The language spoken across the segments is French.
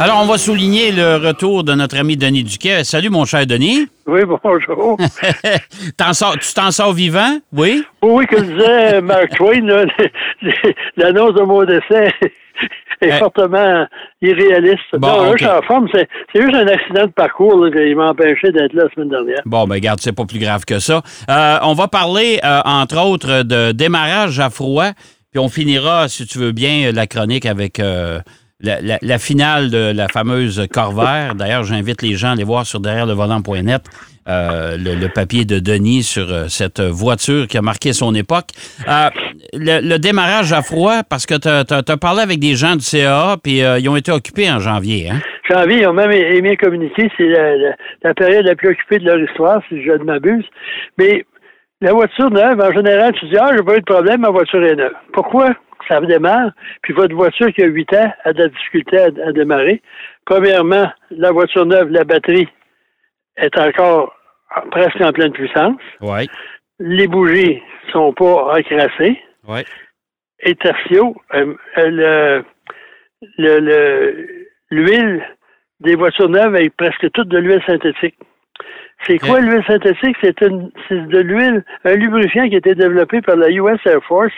Alors, on va souligner le retour de notre ami Denis Duquet. Salut, mon cher Denis. Oui, bonjour. Sors- tu t'en sors vivant? Oui? oui, comme disait Mark Twain, là, l'annonce de mon décès est Eh. fortement irréaliste. Bon, non, là, ok. je suis en forme. C'est c'est juste un accident de parcours là, qui m'a empêché d'être là la semaine dernière. Bon, ben garde, c'est pas plus grave que ça. Euh, on va parler, euh, entre autres, de démarrage à froid, puis on finira, si tu veux bien, la chronique avec euh, la, finale de la fameuse Corvair. D'ailleurs, j'invite les gens à aller voir sur derrière le volant.net euh, le, papier de Denis sur euh, cette voiture qui a marqué son époque. Euh, le, démarrage à froid, parce que tu as, parlé avec des gens du CAA, puis euh, ils ont été occupés en janvier, hein? Janvier, ils ont même aimé communiquer. C'est la, période la plus occupée de leur histoire, si je ne m'abuse. Mais la voiture neuve, en général, tu dis, ah, j'ai pas eu de problème, ma voiture est neuve. Pourquoi? Ça démarre, puis votre voiture qui a 8 ans a de la difficulté à, à démarrer. Premièrement, la voiture neuve, la batterie est encore presque en pleine puissance. Oui. Les bougies sont pas encrassées. Oui. Et tertio, euh, euh, le- le- le- l'huile des voitures neuves est presque toute de l'huile synthétique. C'est quoi l'huile synthétique? C'est de l'huile, un lubrifiant qui a été développé par la US Air Force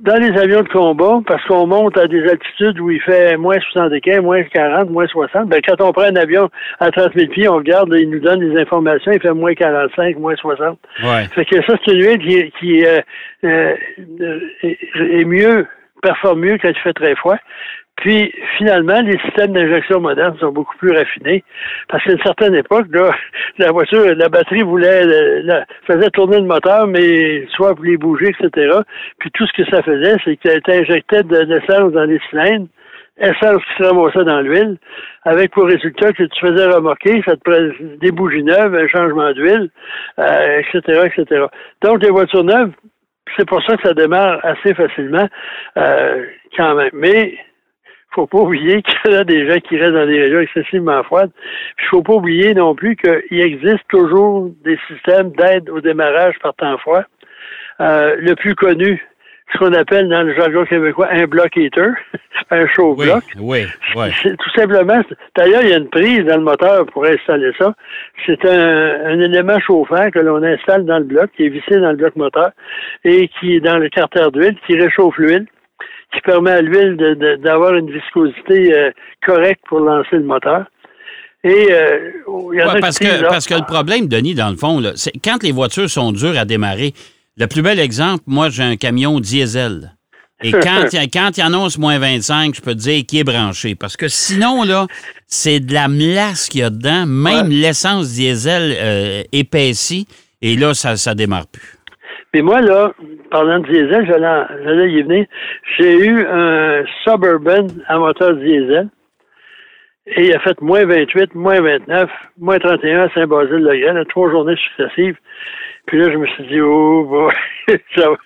dans les avions de combat, parce qu'on monte à des altitudes où il fait moins 75, moins 40, moins 60. Ben, quand on prend un avion à 30 000 pieds, on regarde, il nous donne des informations, il fait moins 45, moins 60. Ouais. Fait que ça, c'est une huile qui, qui euh, euh, est, est mieux, performe mieux quand il fait très froid. Puis, finalement, les systèmes d'injection modernes sont beaucoup plus raffinés. Parce qu'à une certaine époque, là, la voiture, la batterie voulait, euh, la- faisait tourner le moteur, mais soit les bouger, etc. Puis tout ce que ça faisait, c'est que tu injectais de l'essence dans les cylindres, essence qui se ramassait dans l'huile, avec pour résultat que tu faisais remorquer, ça te prenait des bougies neuves, un changement d'huile, euh, etc., etc. Donc, les voitures neuves, c'est pour ça que ça démarre assez facilement, euh, quand même. Mais, faut pas oublier qu'il y a des gens qui restent dans des régions excessivement froides. Puis, faut pas oublier non plus qu'il existe toujours des systèmes d'aide au démarrage par temps froid. Euh, le plus connu, ce qu'on appelle dans le jargon québécois un block heater, un chaud Oui, bloc. oui, oui. C'est tout simplement, d'ailleurs, il y a une prise dans le moteur pour installer ça. C'est un, un élément chauffant que l'on installe dans le bloc, qui est vissé dans le bloc moteur et qui est dans le carter d'huile, qui réchauffe l'huile, qui permet à l'huile d'avoir une viscosité euh, correcte pour lancer le moteur. Et euh, il y en Ouais, a parce, qui que, ah, parce que le problème, Denis, dans le fond, là, c'est quand les voitures sont dures à démarrer, le plus bel exemple, moi, j'ai un camion diesel. Et quand il y a- quand il annonce moins 25, je peux te dire qui est branché. Parce que sinon, là, c'est de la melasse qu'il y a dedans. Même l'essence diesel euh, épaissie. Et là, ça ne démarre plus. Mais moi, là, parlant de diesel, j'allais y venir. J'ai eu un Suburban à moteur diesel. Et il a fait moins 28, moins 29, moins 31 à Saint-Basile-le-Grand, trois journées successives. Puis là, je me suis dit, oh, boy, ça va.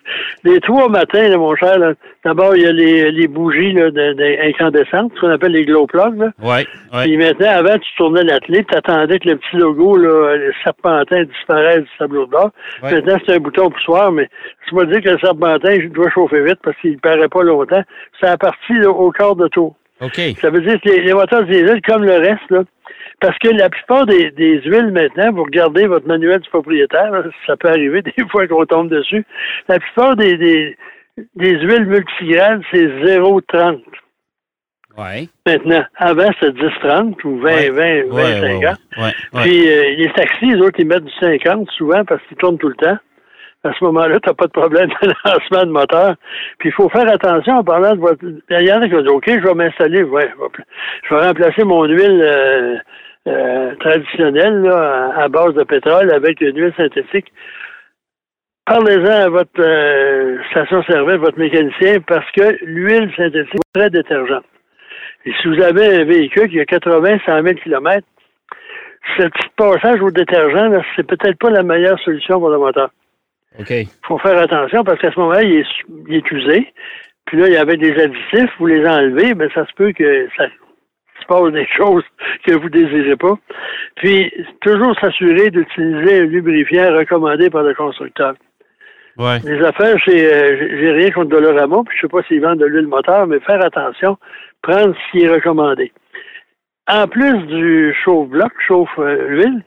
les trois matins, là, mon cher, d'abord, il y a les, les bougies là, de- de- incandescentes, ce qu'on appelle les glow plugs. Là. Oui, Puis maintenant, avant, tu tournais la clé, tu attendais que le petit logo, là, le serpentin disparaisse du tableau de bord. Ouais. Maintenant, c'est un bouton poussoir, mais tu m'as dit que le serpentin, je dois chauffer vite parce qu'il ne paraît pas longtemps. C'est à partir là, au quart de tour. OK. Ça veut dire que les, les moteurs diesel, comme le reste, là, parce que la plupart des, des huiles maintenant, vous regardez votre manuel du propriétaire, là, ça peut arriver des fois qu'on tombe dessus. La plupart des, des, des huiles multigrades, c'est 0,30 Oui. maintenant. Avant, c'était 10-30 ou 20, Ouais. 20, 20, Ouais, 50. ouais, ouais, ouais. Puis euh, les taxis, les autres, ils mettent du 50 souvent parce qu'ils tournent tout le temps. À ce moment-là, tu n'as pas de problème de lancement de moteur. Puis il faut faire attention en parlant de votre. Il y en dire OK, je vais m'installer, ouais, je vais remplacer mon huile euh, euh, traditionnelle à base de pétrole avec une huile synthétique. Parlez-en à votre euh, station-service, votre mécanicien, parce que l'huile synthétique est très détergente. Et si vous avez un véhicule qui a 80, 100 000 km, ce petit passage au détergent, c'est peut-être pas la meilleure solution pour le moteur. OK. Il faut faire attention parce qu'à ce moment-là, il est, il est usé. Puis là, il y avait des additifs, vous les enlevez, mais ça se peut que ça se passe des choses que vous désirez pas. Puis, toujours s'assurer d'utiliser un lubrifiant recommandé par le constructeur. Ouais. Les affaires, c'est, euh, j'ai rien contre Dolorama, puis je sais pas s'ils vendent de l'huile moteur, mais faire attention, prendre ce qui est recommandé. En plus du chauffe-bloc, chauffe-huile,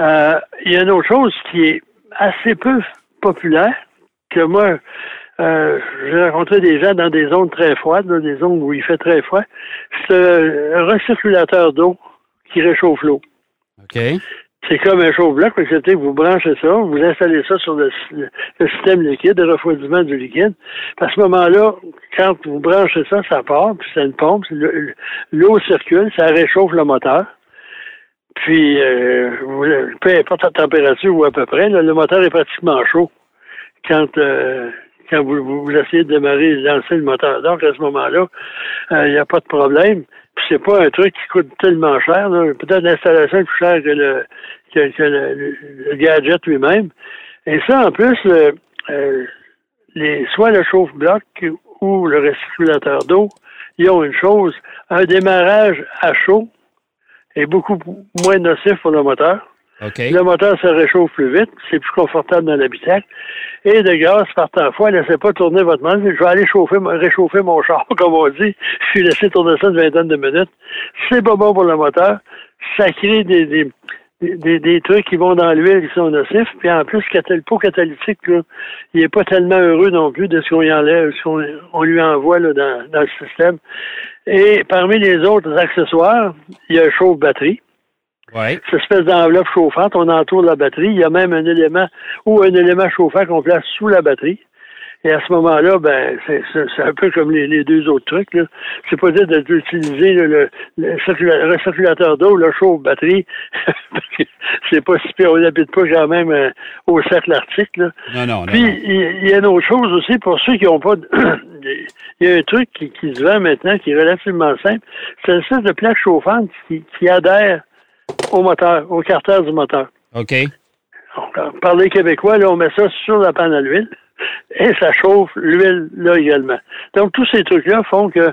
euh, il y a une autre chose qui est assez peu populaire, que moi, euh, j'ai rencontré des gens dans des zones très froides, là, des zones où il fait très froid. C'est un recirculateur d'eau qui réchauffe l'eau. OK. C'est comme un chauffe-bloc, excepté que vous branchez ça, vous installez ça sur le, le système liquide, de refroidissement du liquide. À ce moment-là, quand vous branchez ça, ça part, puis c'est une pompe, le- l'eau circule, ça réchauffe le moteur. Puis, euh, peu importe la température ou à peu près, le moteur est pratiquement chaud quand, euh, quand vous, vous, essayez de démarrer, lancer le moteur. Donc, à ce moment-là, euh, il n'y a pas de problème. Puis c'est pas un truc qui coûte tellement cher. Peut-être l'installation est plus chère que le, que, que le, le- gadget lui-même. Et ça, en plus, euh, les, soit le chauffe-bloc ou le recirculateur d'eau, ils ont une chose, un démarrage à chaud est beaucoup moins nocif pour le moteur. Le moteur se réchauffe plus vite, c'est plus confortable dans l'habitacle. Et de grâce, par temps fois, laissez pas tourner votre moteur. Je vais aller chauffer, réchauffer mon char, comme on dit. Je suis laissé tourner ça une vingtaine de minutes. C'est pas bon pour le moteur. Ça crée des, des, des, des trucs qui vont dans l'huile qui sont nocifs. Puis en plus, le pot catalytique, là, il est pas tellement heureux non plus de ce qu'on y enlève, ce qu'on on lui envoie là, dans, dans le système. Et parmi les autres accessoires, il y a un chauffe-batterie Ouais. cette espèce d'enveloppe chauffante, on entoure la batterie. Il y a même un élément ou un élément chauffant qu'on place sous la batterie. Et à ce moment-là, ben, c'est un peu comme les, les deux autres trucs. là. C'est pas dire d'utiliser le, le, le circula- le recirculateur d'eau, le chauffe-batterie. parce que c'est pas si pire. On n'habite pas quand même euh, au cercle arctique. Là. Non, non, non. Puis, non. il il y a une autre chose aussi pour ceux qui n'ont pas. de- il y a un truc qui, qui se vend maintenant qui est relativement simple. C'est une espèce de plaque chauffante qui, qui adhère au moteur, au carter du moteur. OK. Donc, par les Québécois, là, on met ça sur la panne à l'huile et ça chauffe l'huile là également. Donc, tous ces trucs-là font que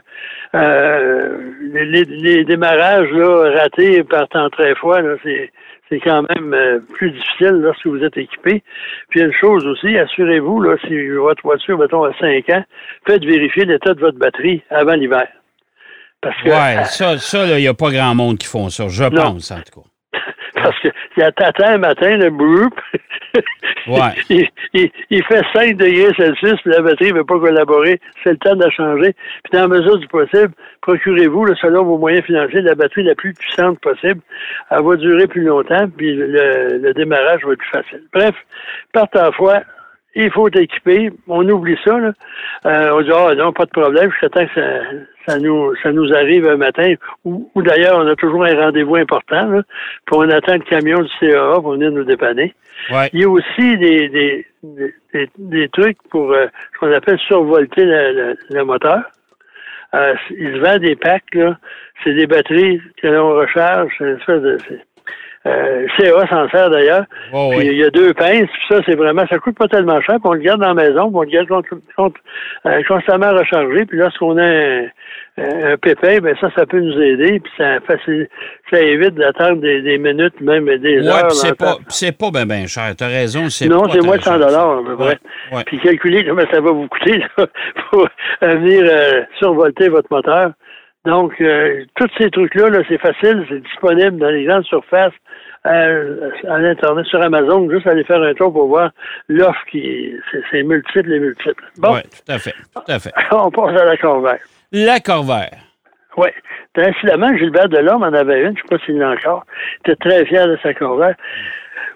euh, les, les- démarrages là, ratés par temps très froid, c'est, c'est quand même euh, plus difficile lorsque vous êtes équipé. Puis, une chose aussi, assurez-vous, là, si votre voiture, mettons, a 5 ans, faites vérifier l'état de votre batterie avant l'hiver. Parce que Ouais, ça, ça, là, il n'y a pas grand monde qui font ça, je pense, en tout cas. Parce que il y a t'attends un matin, le boop, Ouais. il, il- il fait 5 degrés Celsius, puis la batterie ne veut pas collaborer. C'est le temps de la changer. Puis dans la mesure du possible, procurez-vous, selon vos moyens financiers, la batterie la plus puissante possible. Elle va durer plus longtemps, puis le, le démarrage va être plus facile. Bref, par ta fois, il faut être équipé. On oublie ça. Là. Euh, on dit ah non, pas de problème, temps que ça, ça nous ça nous arrive un matin. Ou, ou d'ailleurs, on a toujours un rendez-vous important. Là, puis on attend le camion du CAA pour venir nous dépanner. Ouais. Il y a aussi des, des, des, des- trucs pour euh, ce qu'on appelle survolter le, le- le moteur. Euh, il se vend des packs, là. C'est des batteries que l'on recharge. C'est une espèce de. Euh, CA s'en sert d'ailleurs. Oh, oui. il y a deux pinces, puis ça, c'est vraiment, ça coûte pas tellement cher, puis on le garde dans la maison, puis on le garde contre- contre- euh, constamment rechargé, puis lorsqu'on a un, un pépin, ben ça, ça peut nous aider, puis ça facilite, ça évite d'attendre des, des minutes, même des Ouais, heures. puis c'est pas, c'est pas ben, ben cher. T'as raison, c'est Non, c'est moins de 100 cher, dollars à peu près. Ouais, ouais. Puis calculer comment ça va vous coûter là, pour venir euh, survolter votre moteur. Donc, euh, tous ces trucs-là, là, c'est facile, c'est disponible dans les grandes surfaces, euh, à l'Internet, sur Amazon, juste aller faire un tour pour voir l'offre qui c'est, c'est multiple et multiple. Bon, Ouais, tout à fait. Tout à fait. on passe à la Corvair. La Corvair. Oui. Incidemment, Gilbert Delorme en avait une, je ne sais pas s'il l'a encore. Il était très fier de sa Corvair.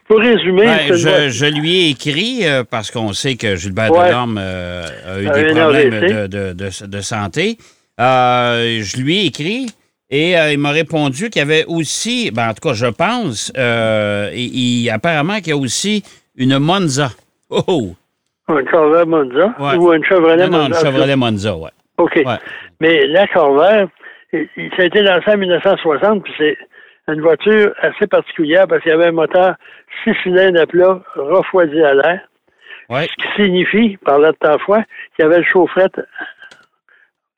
Pour résumer, Ben, je, lui ai écrit euh, parce qu'on sait que Gilbert Ouais. Delorme euh, a eu des problèmes AVC. de, de, de- de santé. Euh, je lui ai écrit et euh, il m'a répondu qu'il y avait aussi, ben, en tout cas, je pense, euh, il- apparemment qu'il y a aussi une Monza. Oh, Oh! un Corvair Monza Ouais. ou un Chevrolet Non, non, une Monza. Chevrolet Monza, ouais. OK. Ouais. Mais la Corvair, ça a été lancé en 1960, puis c'est une voiture assez particulière parce qu'il y avait un moteur six cylindres à plat refroidi à l'air, Ouais. ce qui signifie, par là de temps fois, qu'il y avait le chaufferette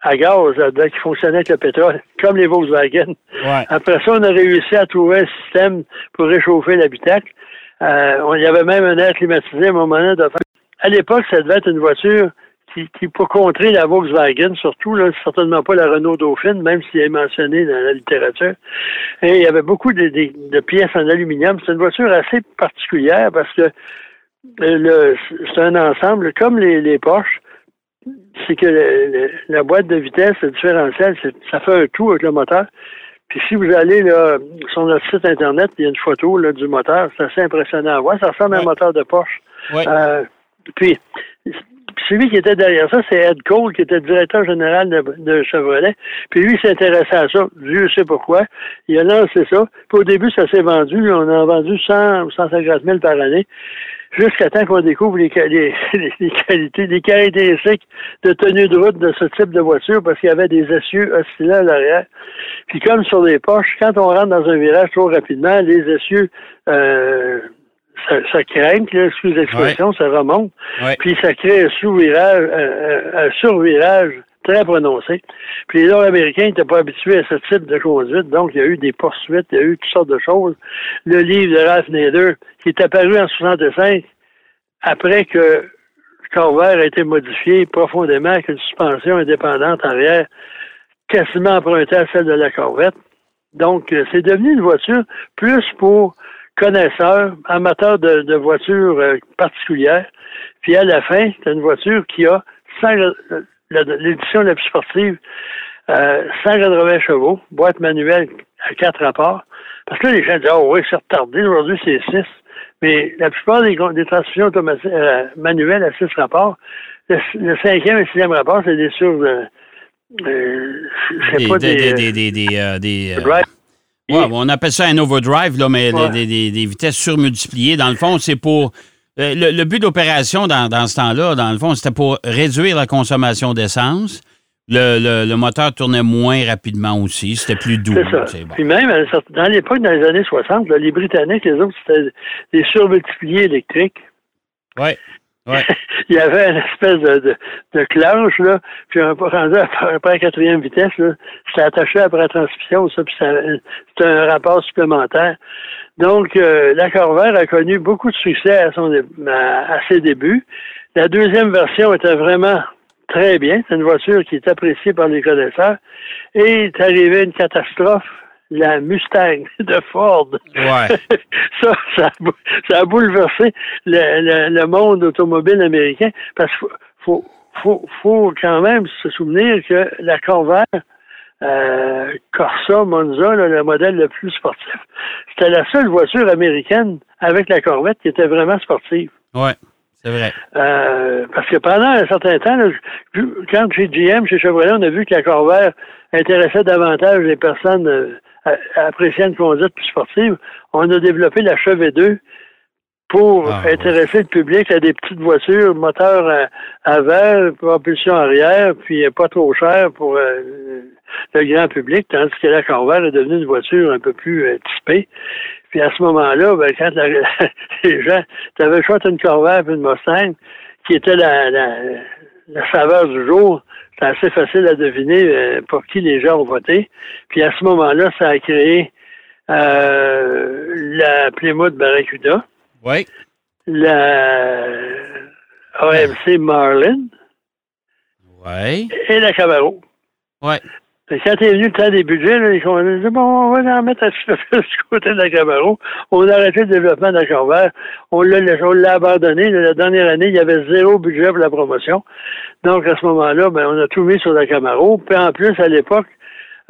à gaz là-dedans qui fonctionnait avec le pétrole, comme les Volkswagen. Ouais. Après ça, on a réussi à trouver un système pour réchauffer l'habitacle. Euh, on- il y avait même un air climatisé à un moment donné de à l'époque, ça devait être une voiture qui, qui pour contrer la Volkswagen, surtout, là, certainement pas la Renault Dauphine, même si elle est mentionnée dans la littérature. Et il y avait beaucoup de, de, de pièces en aluminium. C'est une voiture assez particulière parce que le, c'est un ensemble, comme les, les Porsche, c'est que le- le- la boîte de vitesse, le différentiel, ça fait un tout avec le moteur. Puis si vous allez là, sur notre site Internet, il y a une photo là, du moteur. C'est assez impressionnant à voir. Ça ressemble à un moteur de Porsche. Euh, puis, celui qui était derrière ça, c'est Ed Cole, qui était directeur général de, de Chevrolet. Puis lui, il s'intéressait à ça. Dieu sait pourquoi. Il a lancé ça. Puis au début, ça s'est vendu. On en a vendu 100 ou 150 000 par année. Jusqu'à temps qu'on découvre les, les, les qualités, les caractéristiques de tenue de route de ce type de voiture parce qu'il y avait des essieux oscillants à l'arrière. Puis comme sur les poches, quand on rentre dans un virage trop rapidement, les essieux, euh, ça, ça craint, là, excuse l'expression, ça remonte. Ouais. Puis ça crée un sous-virage, un, un- un survirage très prononcé. Puis les Nord-Américains n'étaient pas habitués à ce type de conduite, donc il y a eu des poursuites, il y a eu toutes sortes de choses. Le livre de Ralph Nader, qui est apparu en 65, après que Corvair a été modifié profondément avec une suspension indépendante arrière, quasiment empruntée à celle de la Corvette. Donc, euh, c'est devenu une voiture plus pour connaisseurs, amateurs de, de voitures euh, particulières. Puis à la fin, c'est une voiture qui a 100 la- l'édition la plus sportive, euh, 180 chevaux, boîte manuelle à quatre rapports. Parce que là, les gens disent, oh oui, c'est retardé, aujourd'hui c'est 6. Mais la plupart des, transmissions automatiques, euh, manuelles à 6 rapports, le, le cinquième et sixième rapport, c'est des sur... Euh, pas des, des... des, des, des, euh, euh, ouais, on appelle ça un overdrive, là, mais Ouais. des, des- des vitesses surmultipliées. Dans le fond, c'est pour. Euh, Le, le but d'opération dans, dans ce temps-là, dans le fond, c'était pour réduire la consommation d'essence. Le, le- le moteur tournait moins rapidement aussi. C'était plus doux. Ça. bon. Puis même, dans l'époque, dans les années 60, là, les Britanniques, les autres, c'était des surmultipliés électriques. Ouais. Ouais. Il y avait une espèce de, de, de clanche, là, puis un rendu après après la quatrième vitesse, c'était attaché après la transmission, ça, puis c'était un rapport supplémentaire. Donc, euh, la Corvair a connu beaucoup de succès à, son, à, à ses débuts. La deuxième version était vraiment très bien. C'est une voiture qui est appréciée par les connaisseurs. Et est arrivée une catastrophe, la Mustang de Ford. Ouais. ça, ça, a bou- ça a bouleversé le, le- le monde automobile américain parce qu'il faut, faut, faut, faut quand même se souvenir que la Corvair euh, Corsa Monza, là, le modèle le plus sportif, c'était la seule voiture américaine avec la Corvette qui était vraiment sportive. Ouais. C'est vrai. Euh, parce que pendant un certain temps, là, quand chez GM, chez Chevrolet, on a vu que la Corvair intéressait davantage les personnes euh, à- appréciant une conduite plus sportive, on a développé la Chevet 2 pour Ah, ouais. intéresser le public à des petites voitures, moteur à- avant, propulsion arrière, puis pas trop cher pour euh, le grand public, tandis que la Corvair est devenue une voiture un peu plus euh, typée. Puis à ce moment-là, ben, quand la- les gens, tu avais le choix une Corvair et une Mustang, qui était la, la, la saveur du jour, c'est assez facile à deviner euh, pour qui les gens ont voté. Puis à ce moment-là, ça a créé euh, la Plymouth Barracuda, Oui. la AMC Marlin Oui. et la Camaro. Que Quand est venu le temps des budgets, là, ils ont dit bon, on va en mettre à du côté de la Camaro. On a arrêté le développement de la Corvair. On l'a abandonné. La dernière année, il y avait zéro budget pour la promotion. Donc, à ce moment-là, ben, on a tout mis sur la Camaro. Puis en plus, à l'époque,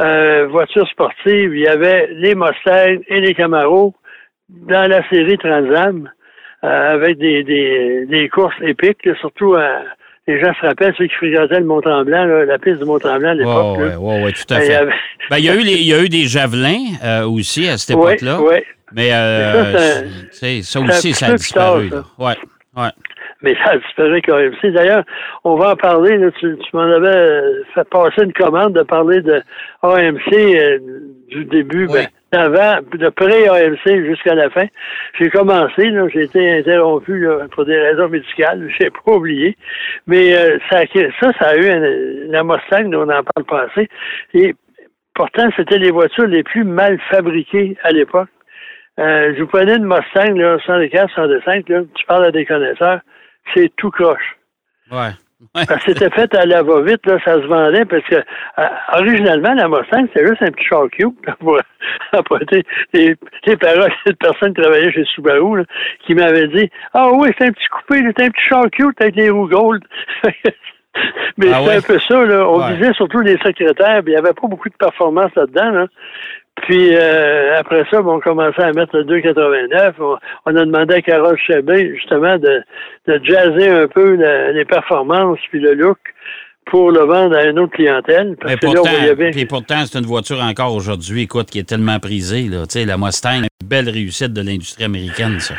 euh, voiture sportive, il y avait les Mustangs et les Camaro dans la série Transam euh, avec des, des, des courses épiques, là, surtout à, les gens se rappellent, ceux qui fréquentaient le Mont-Tremblant, là, la piste du Mont-Tremblant à l'époque. Ouais, là. ouais, ouais, tout à il y fait. avait- Ben, il y a eu les- il y a eu des javelins euh, aussi à cette Oui, époque-là. oui. Mais euh, Mais ça, ça aussi, ça a tard, disparu. ça. Ouais. Ouais. Mais ça a disparu quand même. D'ailleurs, on va en parler. là. tu tu m'en avais euh, fait passer une commande de parler de AMC euh, du début, Oui. ben, d'avant, de pré-AMC jusqu'à la fin. J'ai commencé, j'ai été interrompu pour des raisons médicales, j'ai pas oublié. Mais euh, ça, ça, ça a eu la Mustang, on en parle pas assez. Et pourtant, c'était les voitures les plus mal fabriquées à l'époque. Euh, je vous prenais une Mustang, là, 104, 105, là, tu parles à des connaisseurs, c'est tout croche. Ouais. Que c'était fait à la va-vite, là, ça se vendait, parce que euh, originalement, la Mustang, c'était juste un petit char cube pour apporter les, les paroles de personnes qui travaillaient chez Subaru, là, qui m'avaient dit Ah oui, c'est un petit coupé, c'est un petit char cube avec les roues gold. Mais Ah c'est ouais? un peu ça, là. On Ouais. disait surtout les secrétaires, puis il n'y avait pas beaucoup de performance là-dedans, là. Puis euh, après ça, bon, on commençait à mettre le 2,89. On, on a demandé à Carole Chabé, justement, de, de jazzer un peu la- les performances puis le look pour le vendre à une autre clientèle. Parce Mais que pourtant, bien. puis pourtant, c'est une voiture encore aujourd'hui, écoute, qui est tellement prisée. Là. Tu sais, la Mustang, une belle réussite de l'industrie américaine, ça.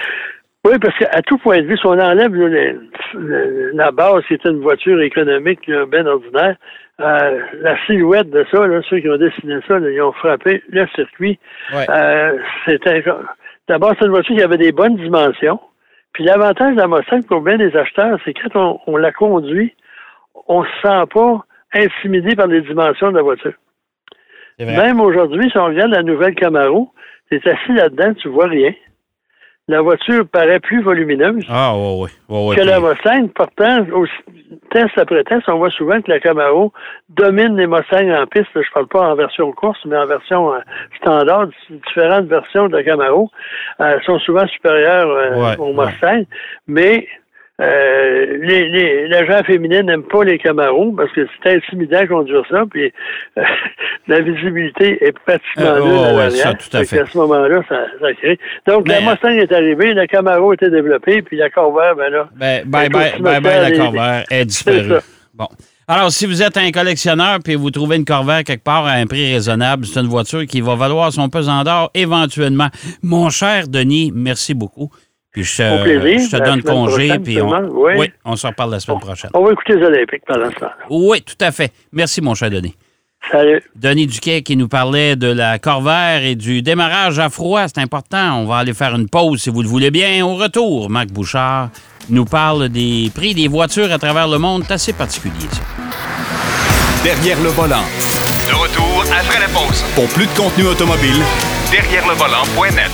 Oui, parce qu'à tout point de vue, si on enlève là, le- le- la base qui était une voiture économique, ben ordinaire, euh, la silhouette de ça, là, ceux qui ont dessiné ça, là, ils ont frappé le circuit. Ouais. Euh, c'était d'abord c'est une voiture qui avait des bonnes dimensions. Puis l'avantage de la Mustang pour bien des acheteurs, c'est quand on, on la conduit, on se sent pas intimidé par les dimensions de la voiture. C'est. Même aujourd'hui, si on regarde la nouvelle Camaro, tu es assis là-dedans, tu vois rien. La voiture paraît plus volumineuse Ah, oui. Ouais, ouais, que la Mustang. Pourtant, au test après test, on voit souvent que la Camaro domine les Mustangs en piste. Je parle pas en version course, mais en version euh, standard. Différentes versions de la Camaro euh, sont souvent supérieures euh, Ouais, aux ouais. Mustangs. Mais euh, les, les, les gens féminins n'aiment pas les Camaros parce que c'est intimidant de conduire ça. Puis euh, la visibilité est pratiquement Euh, nulle à ouais, ça, tout à fait. À ce moment-là, ça, ça crée. Donc, Mais- la Mustang est arrivée, la Camaro était développée, puis la Corvair, ben là, Ben, bye, me bye, fais la Corvair est disparue. Bon. Alors, si vous êtes un collectionneur puis vous trouvez une Corvair quelque part à un prix raisonnable, c'est une voiture qui va valoir son pesant d'or éventuellement. Mon cher Denis, merci beaucoup. Puis je, Au plaisir. je te donne congé. Puis on. Oui. on se reparle la semaine prochaine. On va écouter les Olympiques pendant ce temps Oui, tout à fait. Merci, mon cher Denis. Salut. Denis Duquet qui nous parlait de la Corvair et du démarrage à froid. C'est important. On va aller faire une pause si vous le voulez bien. Au retour, Marc Bouchard nous parle des prix des voitures à travers le monde. C'est assez particulier, ça. Derrière le volant. De retour après la pause. Pour plus de contenu automobile, Derrière le volant.net.